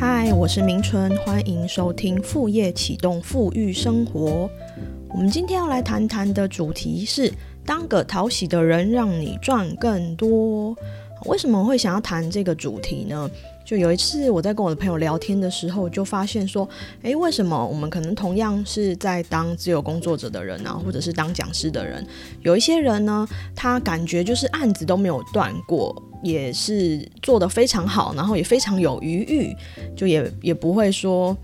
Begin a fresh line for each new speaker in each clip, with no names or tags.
嗨，我是明春，欢迎收听副业启动富裕生活。我们今天要来谈谈的主题是：当个讨喜的人，让你赚更多。为什么会想要谈这个主题呢？就有一次我在跟我的朋友聊天的时候，就发现说，诶，为什么我们可能同样是在当自由工作者的人啊，或者是当讲师的人，有一些人呢，他感觉就是案子都没有断过，也是做得非常好，然后也非常有余裕，就也也不会说。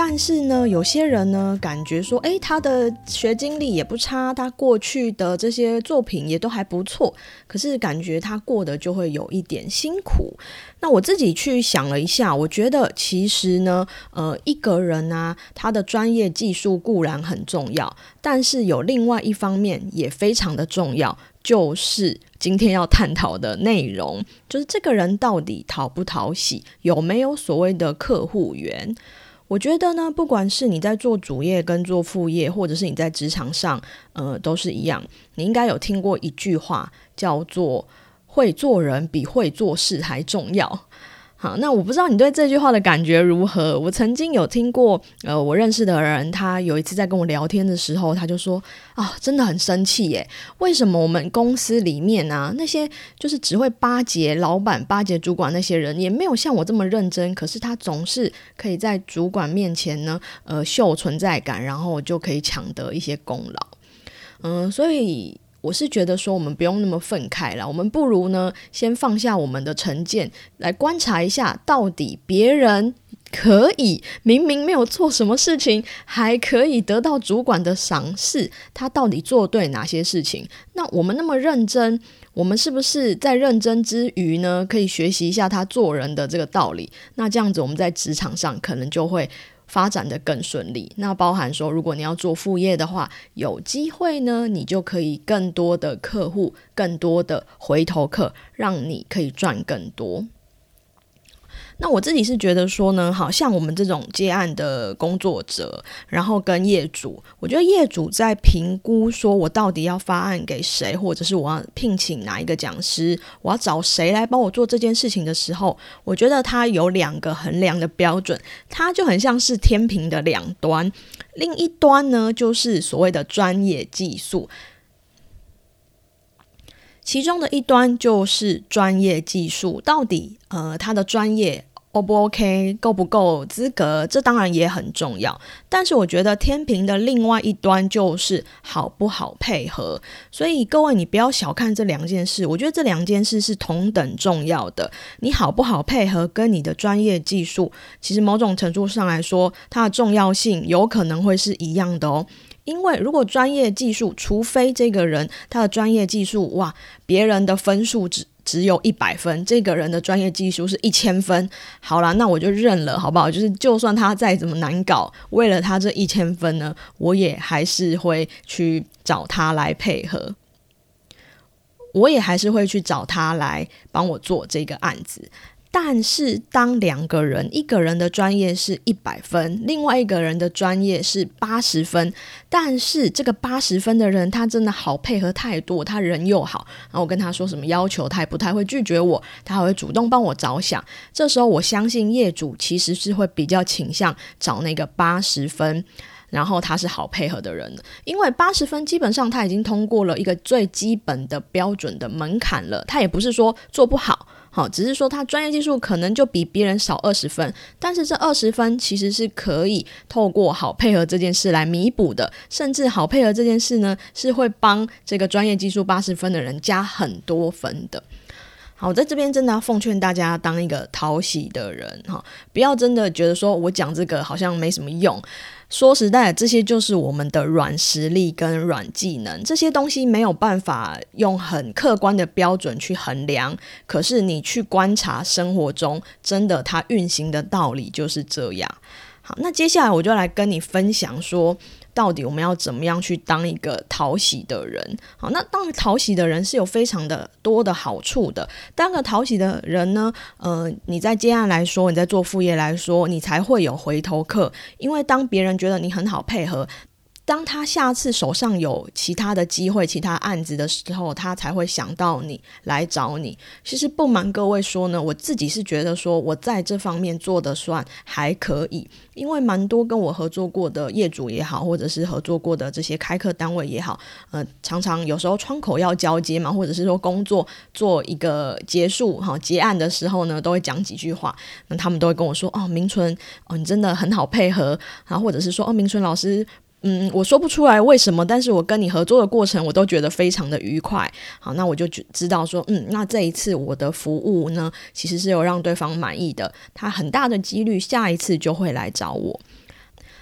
但是呢，有些人呢，感觉说，诶，他的学经历也不差，他过去的这些作品也都还不错，可是感觉他过得就会有一点辛苦。那我自己去想了一下，我觉得其实呢，呃，一个人啊，他的专业技术固然很重要，但是有另外一方面也非常的重要，就是今天要探讨的内容，就是这个人到底讨不讨喜，有没有所谓的客户缘。我觉得呢，不管是你在做主业跟做副业，或者是你在职场上，呃，都是一样。你应该有听过一句话，叫做“会做人比会做事还重要”。好，那我不知道你对这句话的感觉如何。我曾经有听过，呃，我认识的人，他有一次在跟我聊天的时候，他就说：“啊，真的很生气耶！为什么我们公司里面啊，那些就是只会巴结老板、巴结主管那些人，也没有像我这么认真。可是他总是可以在主管面前呢，呃，秀存在感，然后就可以抢得一些功劳。嗯，所以。”我是觉得说，我们不用那么愤慨了，我们不如呢，先放下我们的成见，来观察一下，到底别人可以明明没有做什么事情，还可以得到主管的赏识，他到底做对哪些事情？那我们那么认真，我们是不是在认真之余呢，可以学习一下他做人的这个道理？那这样子，我们在职场上可能就会。发展的更顺利，那包含说，如果你要做副业的话，有机会呢，你就可以更多的客户，更多的回头客，让你可以赚更多。那我自己是觉得说呢，好像我们这种接案的工作者，然后跟业主，我觉得业主在评估说我到底要发案给谁，或者是我要聘请哪一个讲师，我要找谁来帮我做这件事情的时候，我觉得他有两个衡量的标准，它就很像是天平的两端，另一端呢就是所谓的专业技术，其中的一端就是专业技术，到底呃他的专业。O 不 OK，够不够资格？这当然也很重要。但是我觉得天平的另外一端就是好不好配合。所以各位，你不要小看这两件事。我觉得这两件事是同等重要的。你好不好配合，跟你的专业技术，其实某种程度上来说，它的重要性有可能会是一样的哦。因为如果专业技术，除非这个人他的专业技术哇，别人的分数只。只有一百分，这个人的专业技术是一千分。好啦，那我就认了，好不好？就是就算他再怎么难搞，为了他这一千分呢，我也还是会去找他来配合，我也还是会去找他来帮我做这个案子。但是，当两个人，一个人的专业是一百分，另外一个人的专业是八十分，但是这个八十分的人，他真的好配合太多，他人又好，然后我跟他说什么要求，他也不太会拒绝我，他还会主动帮我着想。这时候，我相信业主其实是会比较倾向找那个八十分，然后他是好配合的人，因为八十分基本上他已经通过了一个最基本的标准的门槛了，他也不是说做不好。好，只是说他专业技术可能就比别人少二十分，但是这二十分其实是可以透过好配合这件事来弥补的，甚至好配合这件事呢，是会帮这个专业技术八十分的人加很多分的。好，在这边真的要奉劝大家当一个讨喜的人哈，不要真的觉得说我讲这个好像没什么用。说实在，这些就是我们的软实力跟软技能，这些东西没有办法用很客观的标准去衡量。可是你去观察生活中，真的它运行的道理就是这样。好，那接下来我就来跟你分享说。到底我们要怎么样去当一个讨喜的人？好，那当讨喜的人是有非常的多的好处的。当个讨喜的人呢，呃，你在接案来说，你在做副业来说，你才会有回头客。因为当别人觉得你很好配合，当他下次手上有其他的机会、其他案子的时候，他才会想到你来找你。其实不瞒各位说呢，我自己是觉得说我在这方面做的算还可以，因为蛮多跟我合作过的业主也好，或者是合作过的这些开课单位也好，呃，常常有时候窗口要交接嘛，或者是说工作做一个结束哈结案的时候呢，都会讲几句话，那他们都会跟我说哦，明纯哦，你真的很好配合，然后或者是说哦，明纯老师。嗯，我说不出来为什么，但是我跟你合作的过程，我都觉得非常的愉快。好，那我就知道说，嗯，那这一次我的服务呢，其实是有让对方满意的，他很大的几率下一次就会来找我。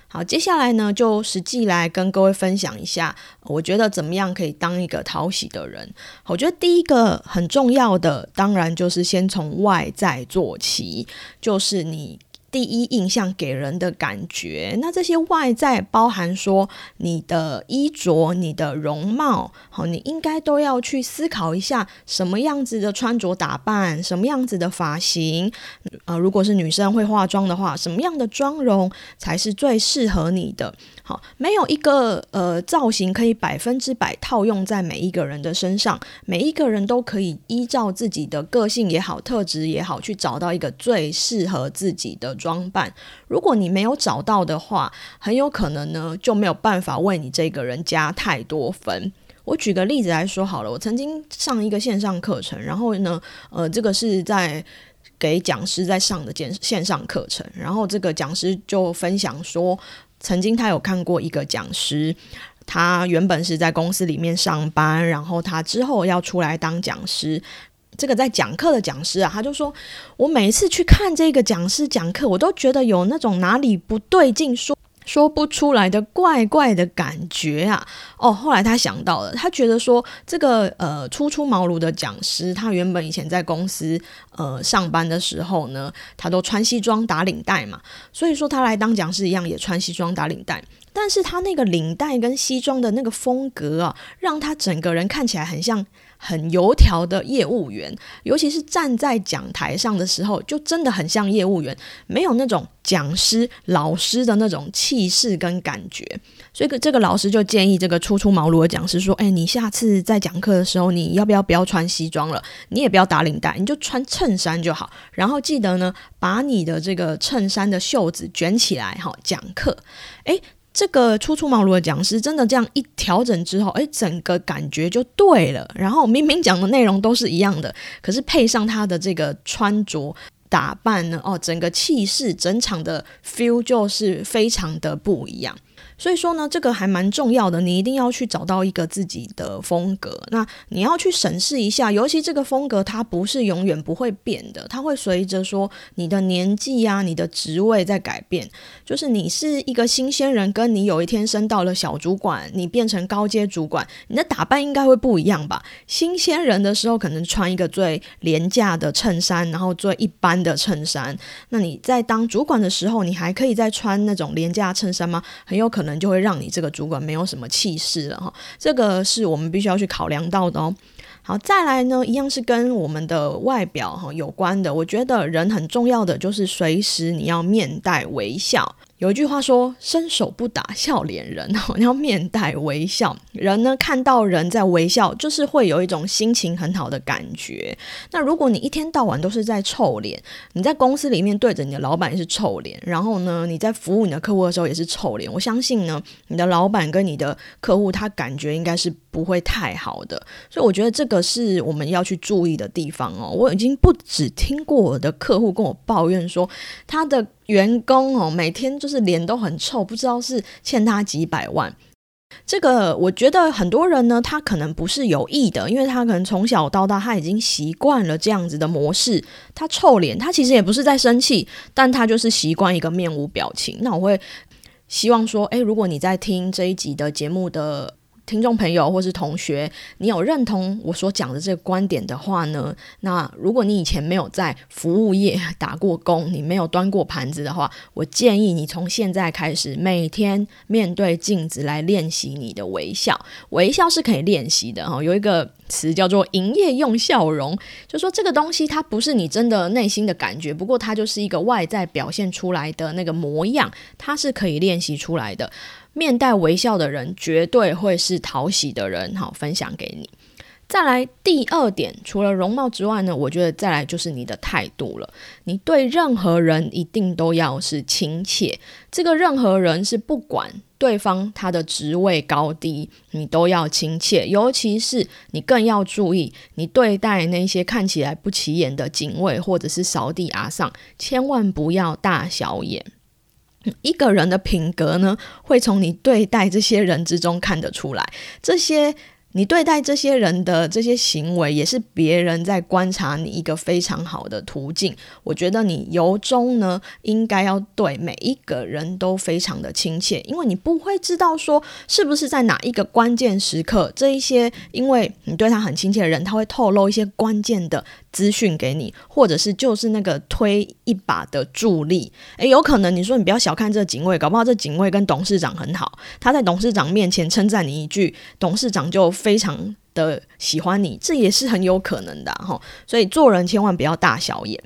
好，接下来呢，就实际来跟各位分享一下，我觉得怎么样可以当一个讨喜的人。我觉得第一个很重要的，当然就是先从外在做起，就是你。第一印象给人的感觉，那这些外在包含说你的衣着、你的容貌，好，你应该都要去思考一下什么样子的穿着打扮，什么样子的发型，呃，如果是女生会化妆的话，什么样的妆容才是最适合你的。好，没有一个呃造型可以百分之百套用在每一个人的身上，每一个人都可以依照自己的个性也好、特质也好，去找到一个最适合自己的装扮。如果你没有找到的话，很有可能呢就没有办法为你这个人加太多分。我举个例子来说好了，我曾经上一个线上课程，然后呢，呃，这个是在给讲师在上的线线上课程，然后这个讲师就分享说。曾经他有看过一个讲师，他原本是在公司里面上班，然后他之后要出来当讲师。这个在讲课的讲师啊，他就说：“我每一次去看这个讲师讲课，我都觉得有那种哪里不对劲，说说不出来的怪怪的感觉啊。”哦，后来他想到了，他觉得说这个呃初出茅庐的讲师，他原本以前在公司呃上班的时候呢，他都穿西装打领带嘛，所以说他来当讲师一样也穿西装打领带，但是他那个领带跟西装的那个风格啊，让他整个人看起来很像很油条的业务员，尤其是站在讲台上的时候，就真的很像业务员，没有那种讲师老师的那种气势跟感觉。所以这个老师就建议这个初出茅庐的讲师说：“哎，你下次在讲课的时候，你要不要不要穿西装了？你也不要打领带，你就穿衬衫就好。然后记得呢，把你的这个衬衫的袖子卷起来，哈，讲课。哎，这个初出茅庐的讲师真的这样一调整之后，哎，整个感觉就对了。然后明明讲的内容都是一样的，可是配上他的这个穿着打扮呢，哦，整个气势、整场的 feel 就是非常的不一样。”所以说呢，这个还蛮重要的，你一定要去找到一个自己的风格。那你要去审视一下，尤其这个风格它不是永远不会变的，它会随着说你的年纪呀、你的职位在改变。就是你是一个新鲜人，跟你有一天升到了小主管，你变成高阶主管，你的打扮应该会不一样吧？新鲜人的时候可能穿一个最廉价的衬衫，然后最一般的衬衫。那你在当主管的时候，你还可以再穿那种廉价衬衫吗？很有可能。就会让你这个主管没有什么气势了哈，这个是我们必须要去考量到的哦。好，再来呢，一样是跟我们的外表哈有关的。我觉得人很重要的就是随时你要面带微笑。有一句话说：“伸手不打笑脸人。”你要面带微笑。人呢，看到人在微笑，就是会有一种心情很好的感觉。那如果你一天到晚都是在臭脸，你在公司里面对着你的老板也是臭脸，然后呢，你在服务你的客户的时候也是臭脸，我相信呢，你的老板跟你的客户他感觉应该是不会太好的。所以我觉得这个是我们要去注意的地方哦。我已经不止听过我的客户跟我抱怨说，他的。员工哦，每天就是脸都很臭，不知道是欠他几百万。这个我觉得很多人呢，他可能不是有意的，因为他可能从小到大他已经习惯了这样子的模式。他臭脸，他其实也不是在生气，但他就是习惯一个面无表情。那我会希望说，诶，如果你在听这一集的节目的。听众朋友或是同学，你有认同我所讲的这个观点的话呢？那如果你以前没有在服务业打过工，你没有端过盘子的话，我建议你从现在开始每天面对镜子来练习你的微笑。微笑是可以练习的哈。有一个词叫做营业用笑容，就说这个东西它不是你真的内心的感觉，不过它就是一个外在表现出来的那个模样，它是可以练习出来的。面带微笑的人绝对会是讨喜的人，好，分享给你。再来第二点，除了容貌之外呢，我觉得再来就是你的态度了。你对任何人一定都要是亲切，这个任何人是不管对方他的职位高低，你都要亲切。尤其是你更要注意，你对待那些看起来不起眼的警卫或者是扫地阿上，千万不要大小眼。一个人的品格呢，会从你对待这些人之中看得出来。这些。你对待这些人的这些行为，也是别人在观察你一个非常好的途径。我觉得你由衷呢，应该要对每一个人都非常的亲切，因为你不会知道说是不是在哪一个关键时刻，这一些因为你对他很亲切的人，他会透露一些关键的。资讯给你，或者是就是那个推一把的助力，诶，有可能你说你不要小看这警卫，搞不好这警卫跟董事长很好，他在董事长面前称赞你一句，董事长就非常的喜欢你，这也是很有可能的哈。所以做人千万不要大小眼。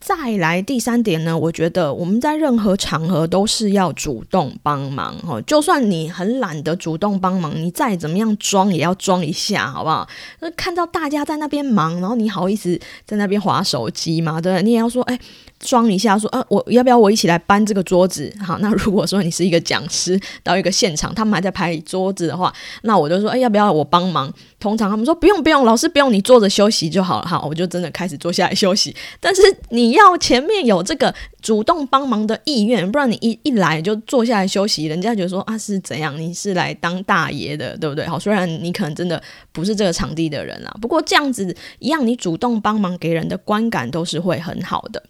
再来第三点呢，我觉得我们在任何场合都是要主动帮忙哦，就算你很懒得主动帮忙，你再怎么样装也要装一下，好不好？那看到大家在那边忙，然后你好意思在那边划手机吗？对不对？你也要说，哎。装一下，说啊，我要不要我一起来搬这个桌子？好，那如果说你是一个讲师到一个现场，他们还在拍桌子的话，那我就说，哎，要不要我帮忙？通常他们说不用不用，老师不用，你坐着休息就好了。好，我就真的开始坐下来休息。但是你要前面有这个主动帮忙的意愿，不然你一一来就坐下来休息，人家觉得说啊是怎样？你是来当大爷的，对不对？好，虽然你可能真的不是这个场地的人啦，不过这样子一样，你主动帮忙给人的观感都是会很好的。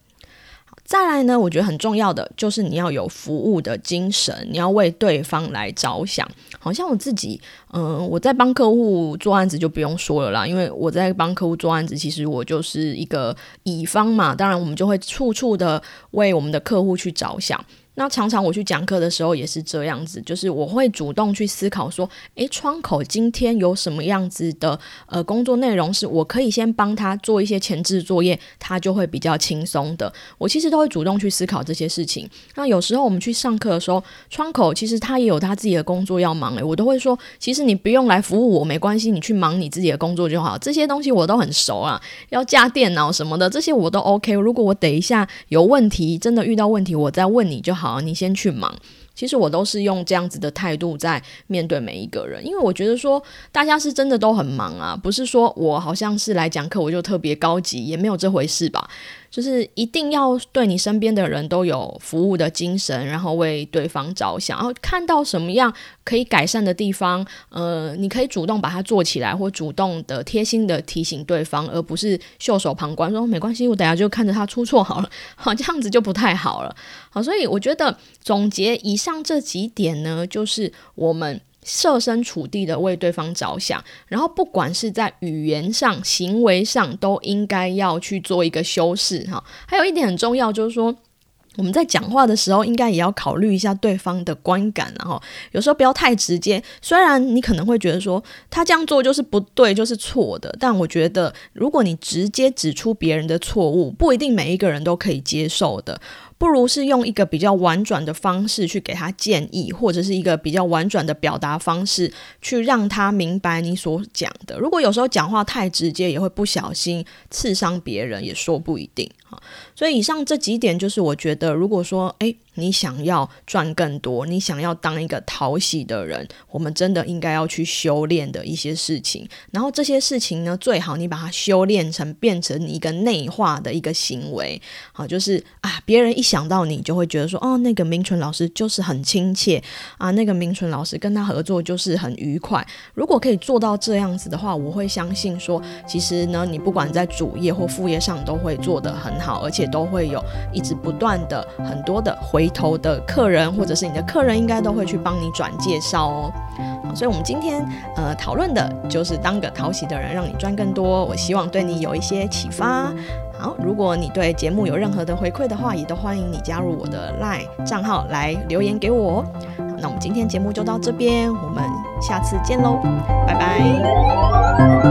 再来呢，我觉得很重要的就是你要有服务的精神，你要为对方来着想。好像我自己，嗯，我在帮客户做案子就不用说了啦，因为我在帮客户做案子，其实我就是一个乙方嘛，当然我们就会处处的为我们的客户去着想。那常常我去讲课的时候也是这样子，就是我会主动去思考说，诶，窗口今天有什么样子的呃工作内容，是我可以先帮他做一些前置作业，他就会比较轻松的。我其实都会主动去思考这些事情。那有时候我们去上课的时候，窗口其实他也有他自己的工作要忙，诶，我都会说，其实你不用来服务我没关系，你去忙你自己的工作就好。这些东西我都很熟啊，要架电脑什么的，这些我都 OK。如果我等一下有问题，真的遇到问题，我再问你就好。好，你先去忙。其实我都是用这样子的态度在面对每一个人，因为我觉得说大家是真的都很忙啊，不是说我好像是来讲课我就特别高级，也没有这回事吧。就是一定要对你身边的人都有服务的精神，然后为对方着想，然后看到什么样可以改善的地方，呃，你可以主动把它做起来，或主动的贴心的提醒对方，而不是袖手旁观，说没关系，我等下就看着他出错好了，好这样子就不太好了。好，所以我觉得总结以上这几点呢，就是我们。设身处地的为对方着想，然后不管是在语言上、行为上，都应该要去做一个修饰哈。还有一点很重要，就是说我们在讲话的时候，应该也要考虑一下对方的观感，然后有时候不要太直接。虽然你可能会觉得说他这样做就是不对，就是错的，但我觉得如果你直接指出别人的错误，不一定每一个人都可以接受的。不如是用一个比较婉转的方式去给他建议，或者是一个比较婉转的表达方式，去让他明白你所讲的。如果有时候讲话太直接，也会不小心刺伤别人，也说不一定哈。所以以上这几点，就是我觉得，如果说诶。你想要赚更多，你想要当一个讨喜的人，我们真的应该要去修炼的一些事情。然后这些事情呢，最好你把它修炼成变成一个内化的一个行为。好，就是啊，别人一想到你，就会觉得说，哦，那个明纯老师就是很亲切啊，那个明纯老师跟他合作就是很愉快。如果可以做到这样子的话，我会相信说，其实呢，你不管在主业或副业上都会做得很好，而且都会有一直不断的很多的回回。头的客人或者是你的客人，应该都会去帮你转介绍哦。所以，我们今天呃讨论的就是当个讨喜的人，让你赚更多。我希望对你有一些启发。好，如果你对节目有任何的回馈的话，也都欢迎你加入我的 LINE 账号来留言给我。那我们今天节目就到这边，我们下次见喽，拜拜。